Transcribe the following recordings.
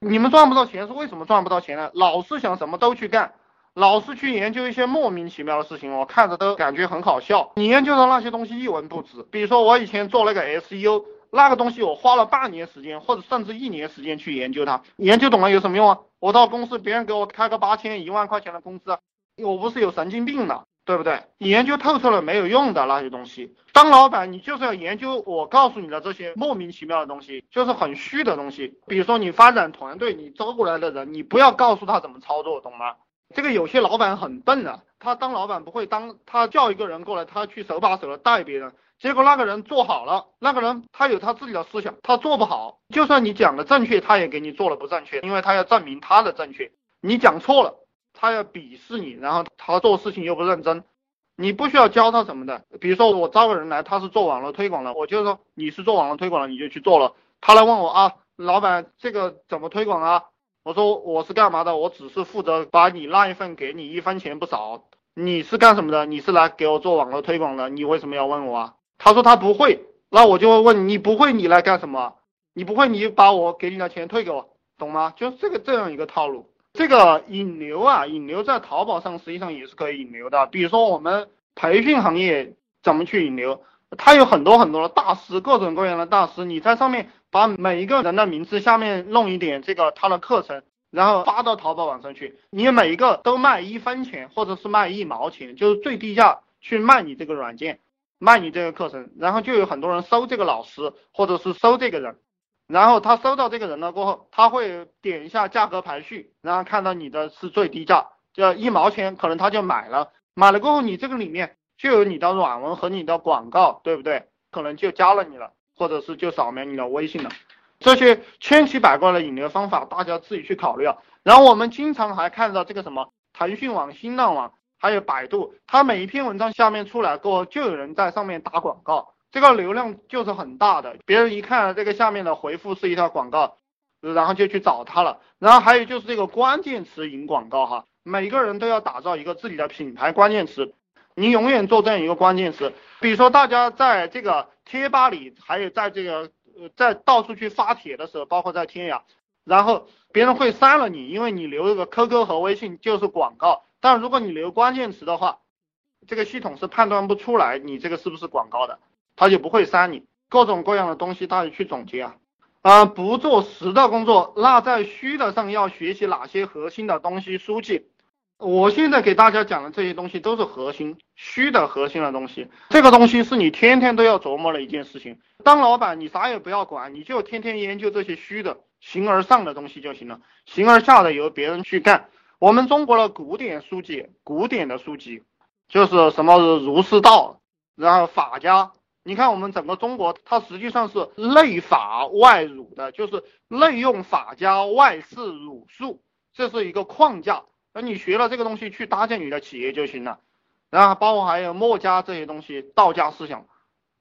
你们赚不到钱是为什么赚不到钱呢？老是想什么都去干，老是去研究一些莫名其妙的事情，我看着都感觉很好笑。你研究的那些东西一文不值。比如说我以前做那个 SEO，那个东西我花了半年时间或者甚至一年时间去研究它，研究懂了有什么用啊？我到公司别人给我开个八千一万块钱的工资，我不是有神经病了？对不对？你研究透彻了没有用的那些东西。当老板，你就是要研究我告诉你的这些莫名其妙的东西，就是很虚的东西。比如说你发展团队，你招过来的人，你不要告诉他怎么操作，懂吗？这个有些老板很笨啊，他当老板不会当，他叫一个人过来，他去手把手的带别人，结果那个人做好了，那个人他有他自己的思想，他做不好，就算你讲的正确，他也给你做了不正确，因为他要证明他的正确。你讲错了。他要鄙视你，然后他做事情又不认真，你不需要教他什么的。比如说我招个人来，他是做网络推广的，我就说你是做网络推广的，你就去做了。他来问我啊，老板这个怎么推广啊？我说我是干嘛的？我只是负责把你那一份给你，一分钱不少。你是干什么的？你是来给我做网络推广的，你为什么要问我啊？他说他不会，那我就会问你不会，你来干什么？你不会，你把我给你的钱退给我，懂吗？就是这个这样一个套路。这个引流啊，引流在淘宝上实际上也是可以引流的。比如说我们培训行业怎么去引流，它有很多很多的大师，各种各样的大师。你在上面把每一个人的名字下面弄一点这个他的课程，然后发到淘宝网上去，你每一个都卖一分钱或者是卖一毛钱，就是最低价去卖你这个软件，卖你这个课程，然后就有很多人收这个老师或者是收这个人。然后他收到这个人了过后，他会点一下价格排序，然后看到你的是最低价，就一毛钱，可能他就买了。买了过后，你这个里面就有你的软文和你的广告，对不对？可能就加了你了，或者是就扫描你的微信了。这些千奇百怪的引流方法，大家自己去考虑啊。然后我们经常还看到这个什么腾讯网、新浪网，还有百度，它每一篇文章下面出来过后，就有人在上面打广告。这个流量就是很大的，别人一看这个下面的回复是一条广告，然后就去找他了。然后还有就是这个关键词引广告哈，每个人都要打造一个自己的品牌关键词，你永远做这样一个关键词。比如说大家在这个贴吧里，还有在这个呃在到处去发帖的时候，包括在天涯，然后别人会删了你，因为你留一个 QQ 和微信就是广告。但如果你留关键词的话，这个系统是判断不出来你这个是不是广告的。他就不会删你，各种各样的东西大家去总结啊，啊，不做实的工作，那在虚的上要学习哪些核心的东西？书记，我现在给大家讲的这些东西都是核心，虚的核心的东西，这个东西是你天天都要琢磨的一件事情。当老板，你啥也不要管，你就天天研究这些虚的，形而上的东西就行了，形而下的由别人去干。我们中国的古典书籍，古典的书籍就是什么儒释道，然后法家。你看，我们整个中国，它实际上是内法外儒的，就是内用法家，外事儒术，这是一个框架。那你学了这个东西去搭建你的企业就行了。然后包括还有墨家这些东西，道家思想，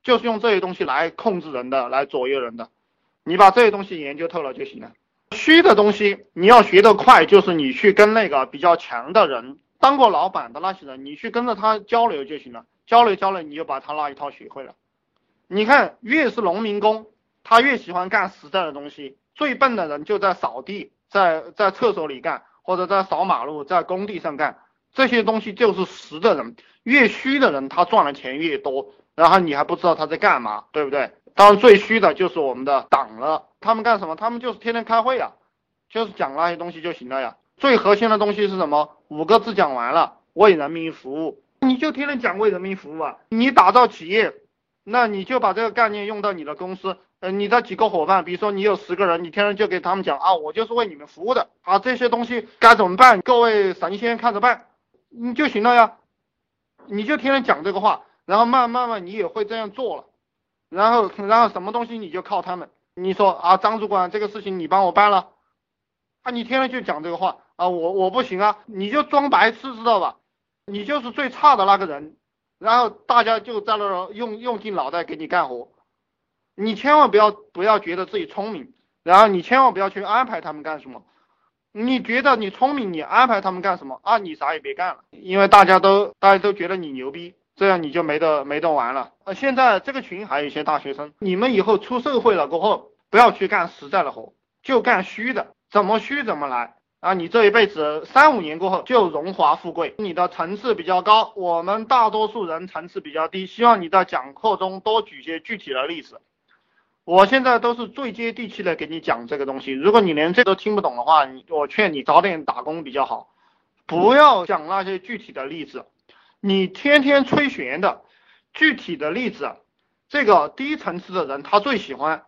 就是用这些东西来控制人的，来左右人的。你把这些东西研究透了就行了。虚的东西你要学得快，就是你去跟那个比较强的人，当过老板的那些人，你去跟着他交流就行了。交流交流，你就把他那一套学会了。你看，越是农民工，他越喜欢干实在的东西。最笨的人就在扫地，在在厕所里干，或者在扫马路，在工地上干，这些东西就是实的人。越虚的人，他赚的钱越多，然后你还不知道他在干嘛，对不对？当然，最虚的就是我们的党了。他们干什么？他们就是天天开会啊，就是讲那些东西就行了呀。最核心的东西是什么？五个字讲完了：为人民服务。你就天天讲为人民服务啊，你打造企业。那你就把这个概念用到你的公司，呃，你的几个伙伴，比如说你有十个人，你天天就给他们讲啊，我就是为你们服务的啊，这些东西该怎么办？各位神仙看着办，你就行了呀。你就天天讲这个话，然后慢慢慢你也会这样做了，然后然后什么东西你就靠他们。你说啊，张主管这个事情你帮我办了，啊，你天天就讲这个话啊，我我不行啊，你就装白痴知道吧？你就是最差的那个人。然后大家就在那儿用用尽脑袋给你干活，你千万不要不要觉得自己聪明，然后你千万不要去安排他们干什么。你觉得你聪明，你安排他们干什么啊？你啥也别干了，因为大家都大家都觉得你牛逼，这样你就没得没得玩了。呃，现在这个群还有一些大学生，你们以后出社会了过后，不要去干实在的活，就干虚的。怎么虚怎么来啊！你这一辈子三五年过后就荣华富贵。你的层次比较高，我们大多数人层次比较低。希望你在讲课中多举些具体的例子。我现在都是最接地气的给你讲这个东西。如果你连这都听不懂的话，我劝你早点打工比较好，不要讲那些具体的例子。你天天吹玄的，具体的例子，这个低层次的人他最喜欢，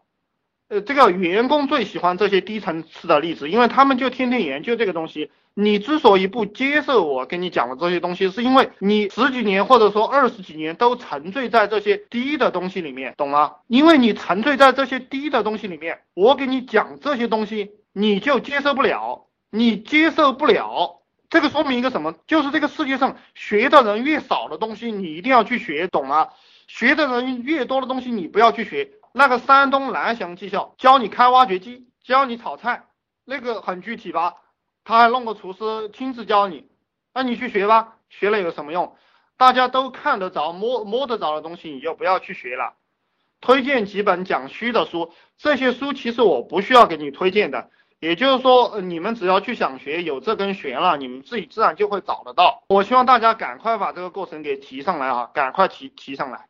呃，这个员工最喜欢这些低层次的例子，因为他们就天天研究这个东西。你之所以不接受我跟你讲的这些东西，是因为你十几年或者说二十几年都沉醉在这些低的东西里面，懂吗？因为你沉醉在这些低的东西里面，我给你讲这些东西，你就接受不了，你接受不了，这个说明一个什么？就是这个世界上学的人越少的东西，你一定要去学，懂吗？学的人越多的东西，你不要去学。那个山东蓝翔技校教你开挖掘机，教你炒菜，那个很具体吧？他还弄个厨师亲自教你，那你去学吧，学了有什么用？大家都看得着、摸摸得着的东西，你就不要去学了。推荐几本讲虚的书，这些书其实我不需要给你推荐的。也就是说，你们只要去想学，有这根弦了，你们自己自然就会找得到。我希望大家赶快把这个过程给提上来啊，赶快提提上来。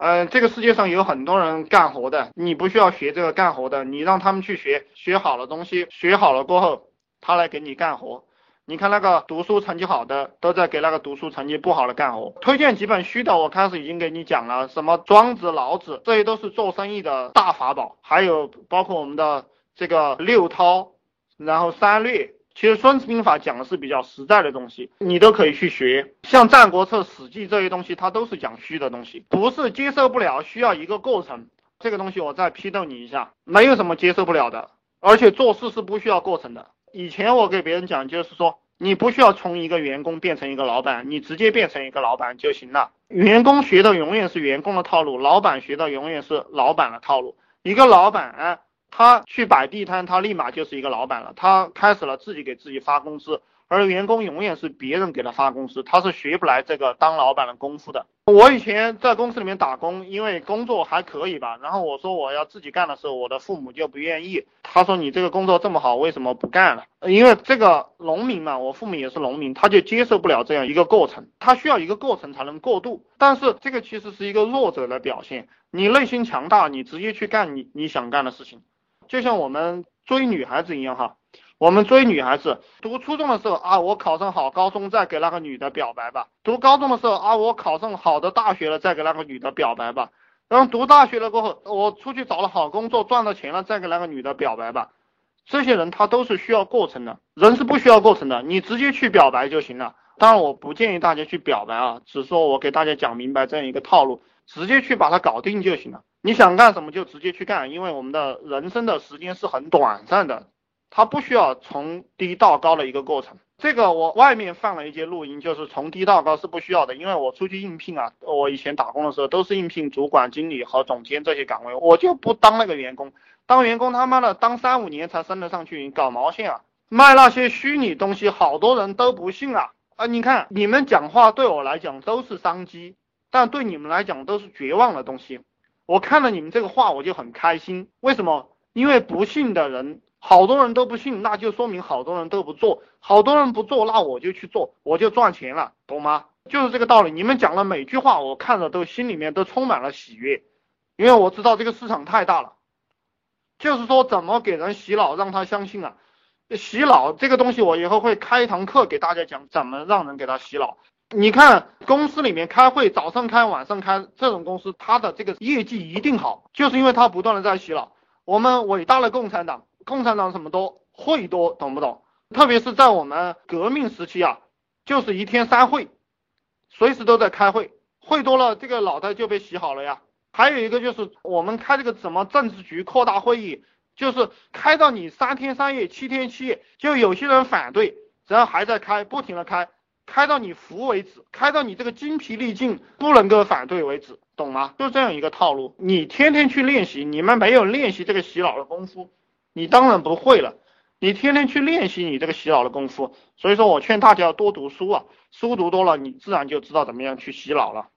嗯，这个世界上有很多人干活的，你不需要学这个干活的，你让他们去学，学好了东西，学好了过后。他来给你干活，你看那个读书成绩好的都在给那个读书成绩不好的干活。推荐几本虚的，我开始已经给你讲了，什么庄子、老子，这些都是做生意的大法宝。还有包括我们的这个六韬，然后三略，其实孙子兵法讲的是比较实在的东西，你都可以去学。像战国策、史记这些东西，它都是讲虚的东西，不是接受不了，需要一个过程。这个东西我再批斗你一下，没有什么接受不了的，而且做事是不需要过程的。以前我给别人讲，就是说你不需要从一个员工变成一个老板，你直接变成一个老板就行了。员工学的永远是员工的套路，老板学的永远是老板的套路。一个老板，他去摆地摊，他立马就是一个老板了，他开始了自己给自己发工资。而员工永远是别人给他发工资，他是学不来这个当老板的功夫的。我以前在公司里面打工，因为工作还可以吧，然后我说我要自己干的时候，我的父母就不愿意。他说你这个工作这么好，为什么不干了？因为这个农民嘛，我父母也是农民，他就接受不了这样一个过程，他需要一个过程才能过渡。但是这个其实是一个弱者的表现，你内心强大，你直接去干你你想干的事情，就像我们追女孩子一样哈。我们追女孩子，读初中的时候啊，我考上好高中再给那个女的表白吧；读高中的时候啊，我考上好的大学了再给那个女的表白吧；然后读大学了过后，我出去找了好工作赚了钱了再给那个女的表白吧。这些人他都是需要过程的，人是不需要过程的，你直接去表白就行了。当然我不建议大家去表白啊，只说我给大家讲明白这样一个套路，直接去把它搞定就行了。你想干什么就直接去干，因为我们的人生的时间是很短暂的。它不需要从低到高的一个过程，这个我外面放了一节录音，就是从低到高是不需要的，因为我出去应聘啊，我以前打工的时候都是应聘主管、经理和总监这些岗位，我就不当那个员工，当员工他妈的当三五年才升得上去，搞毛线啊？卖那些虚拟东西，好多人都不信啊！啊，你看你们讲话对我来讲都是商机，但对你们来讲都是绝望的东西。我看了你们这个话我就很开心，为什么？因为不信的人。好多人都不信，那就说明好多人都不做。好多人不做，那我就去做，我就赚钱了，懂吗？就是这个道理。你们讲的每句话，我看着都心里面都充满了喜悦，因为我知道这个市场太大了。就是说，怎么给人洗脑，让他相信啊？洗脑这个东西，我以后会开一堂课给大家讲，怎么让人给他洗脑。你看公司里面开会，早上开，晚上开，这种公司它的这个业绩一定好，就是因为它不断的在洗脑。我们伟大的共产党。共产党什么多会多，懂不懂？特别是在我们革命时期啊，就是一天三会，随时都在开会，会多了，这个脑袋就被洗好了呀。还有一个就是我们开这个什么政治局扩大会议，就是开到你三天三夜、七天七夜，就有些人反对，然后还在开，不停的开，开到你服为止，开到你这个精疲力尽不能够反对为止，懂吗？就这样一个套路，你天天去练习，你们没有练习这个洗脑的功夫。你当然不会了，你天天去练习你这个洗脑的功夫，所以说我劝大家要多读书啊，书读多了，你自然就知道怎么样去洗脑了。